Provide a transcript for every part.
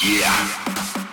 Yeah.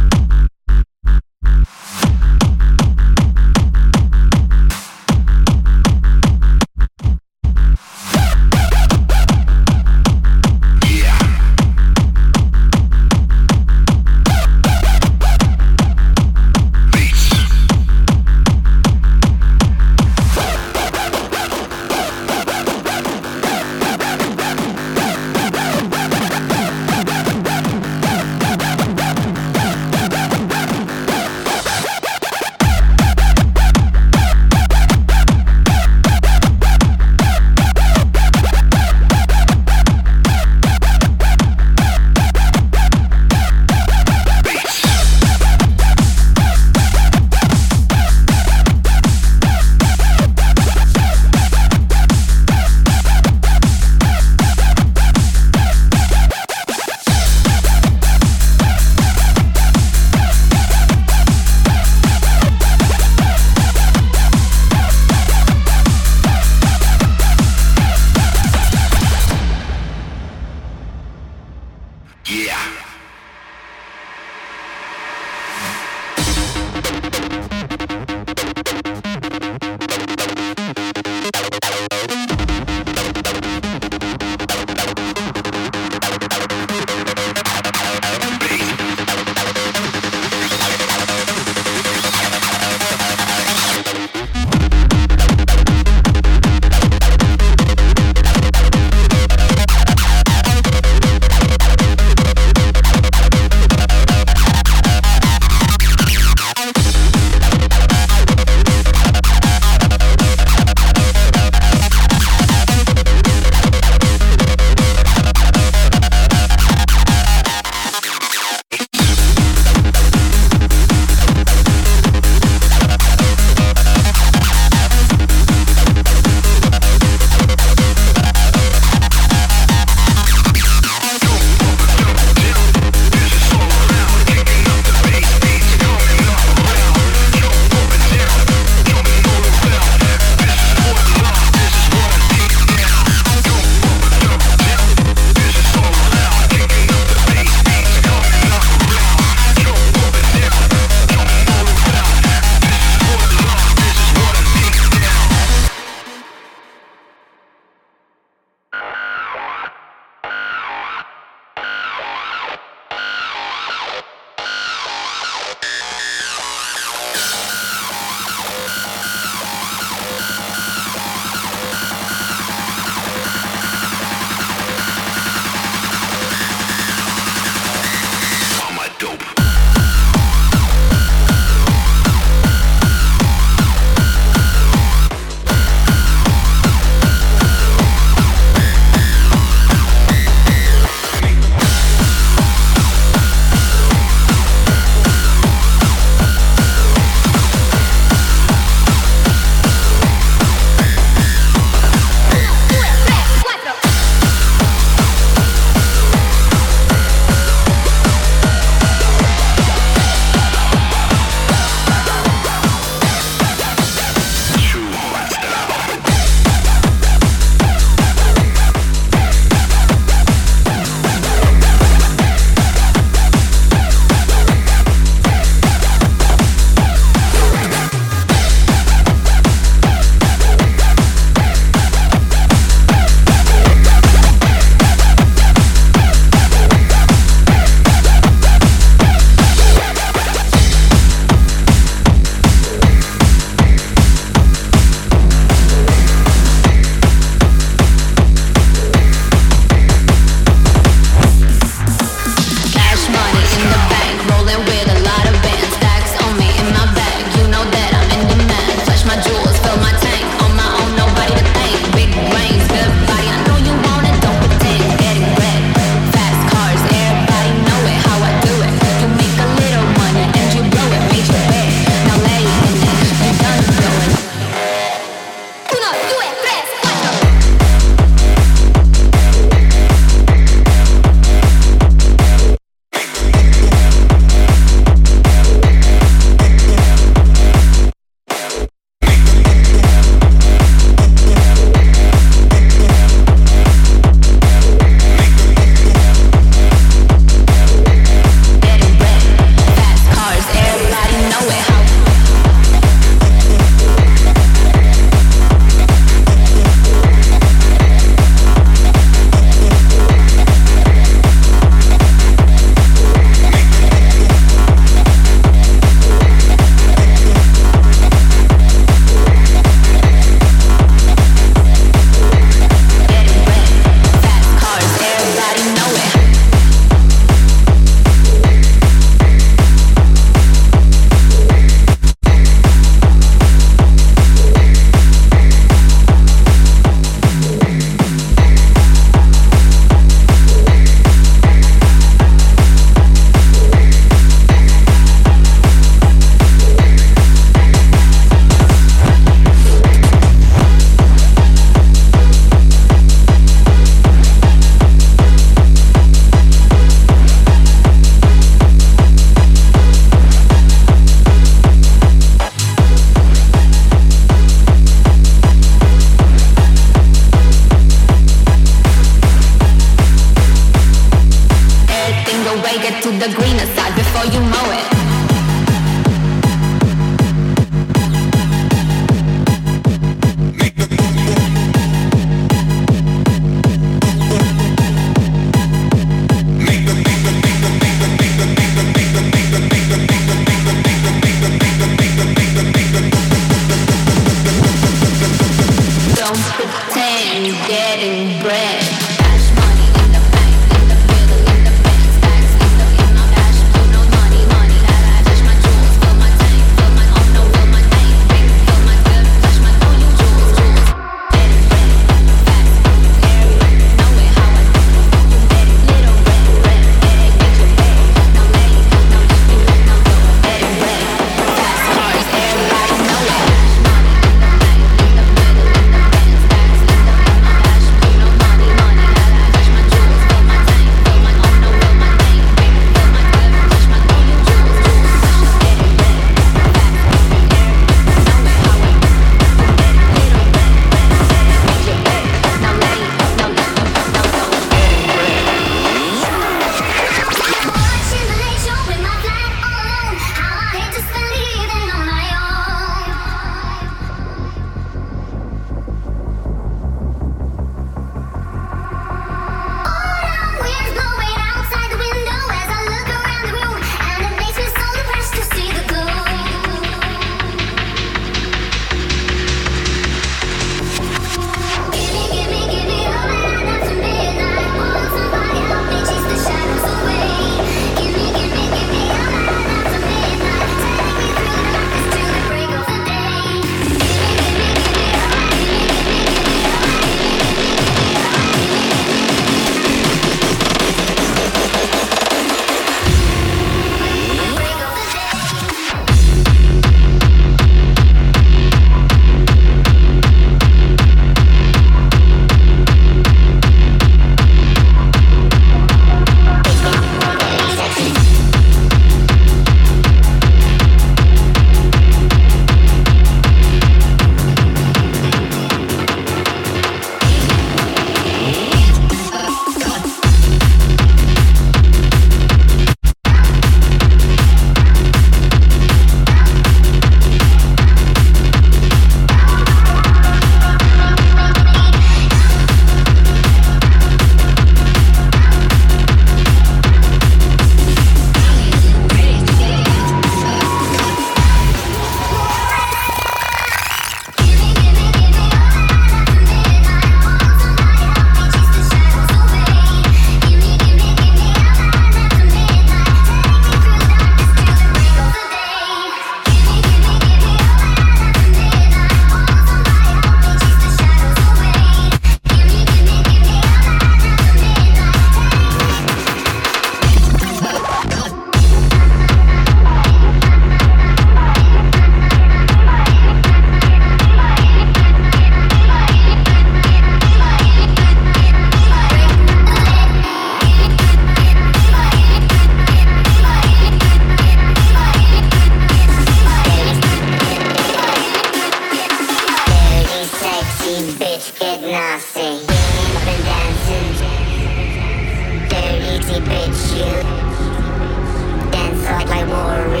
bitch, you dance like my warrior.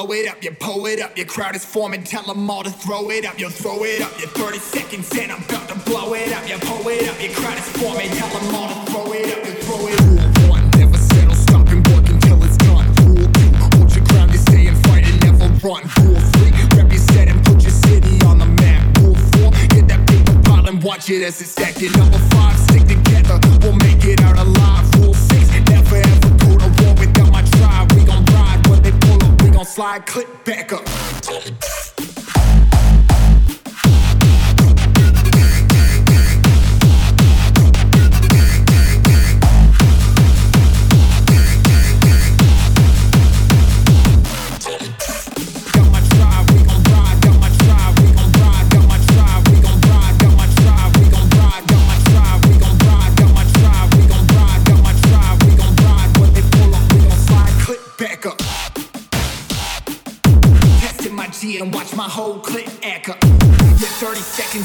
Blow it up. You pull it up, your crowd is forming, tell them all to throw it up. You throw it up, you 30 seconds and I'm about to blow it up. You pull it up, your crowd is forming, tell them all to throw it up. You throw it up. Rule one, never settle, stop and until it's done. Rule two, hold your ground, you stay and fight and never run. Rule three, your set and put your city on the map. Rule four, get that paper and watch it as it's stacking. Number five, stick together, we'll make it out alive. Rule slide, click back up.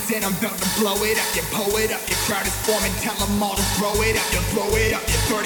30 seconds and I'm about to blow it up. You pull it up, your crowd is forming, tell them all to throw it up. You throw it up, yeah, 30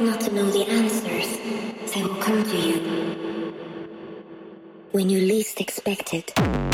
not to know the answers, they will come to you when you least expect it.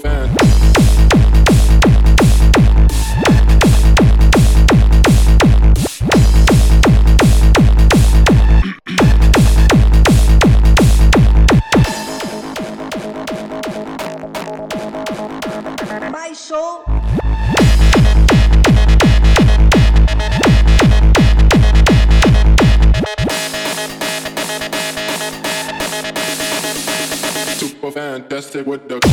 fan. fantastic with the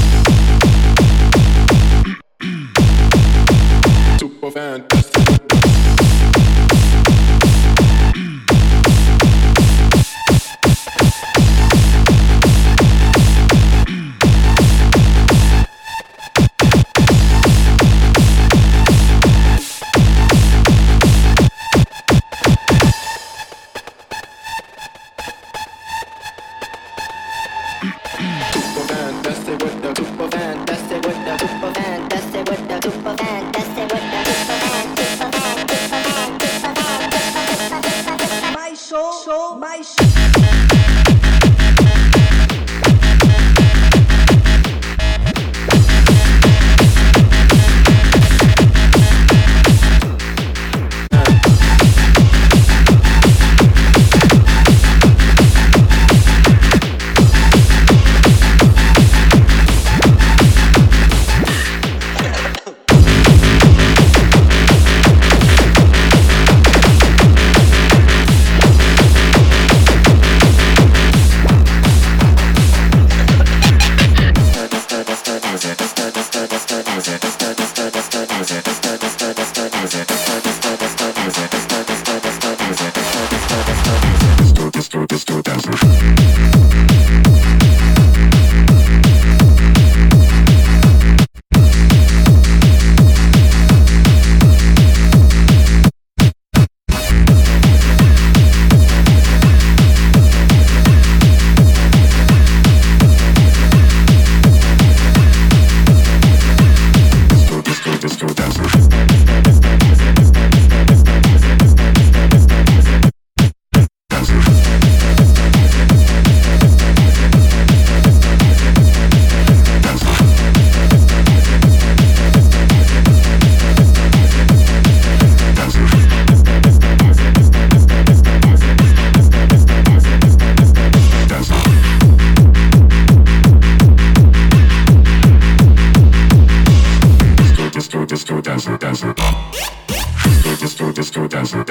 fantastic.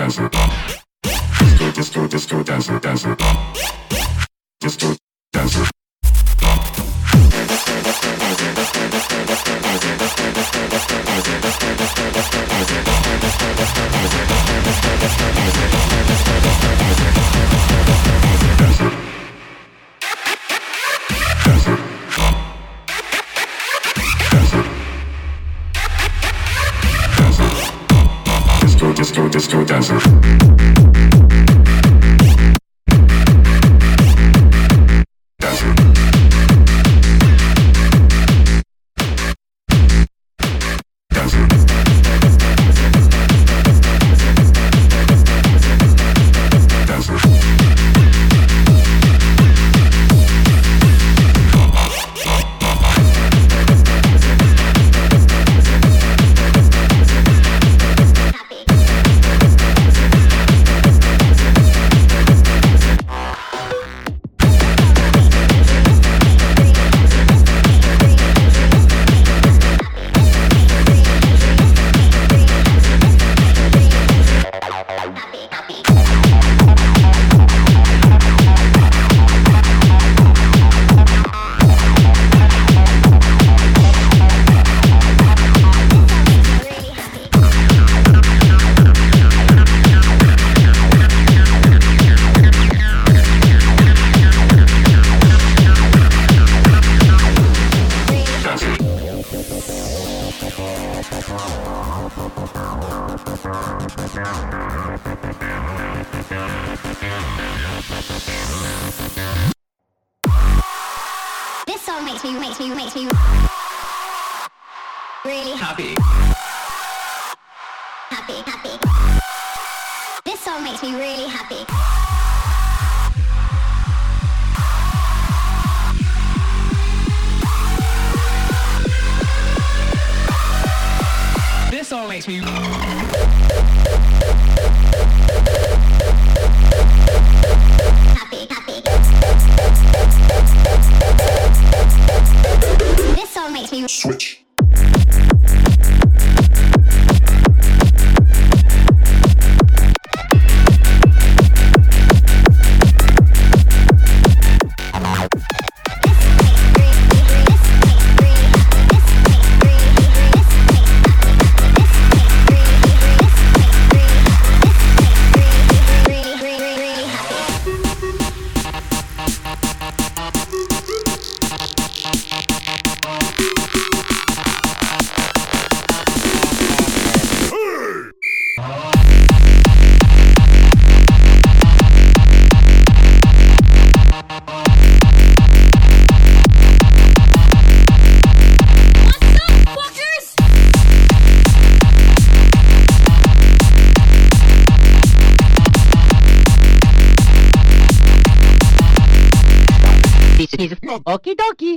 dancer, disco, disco, dancer, dancer. Switch. Oki Toki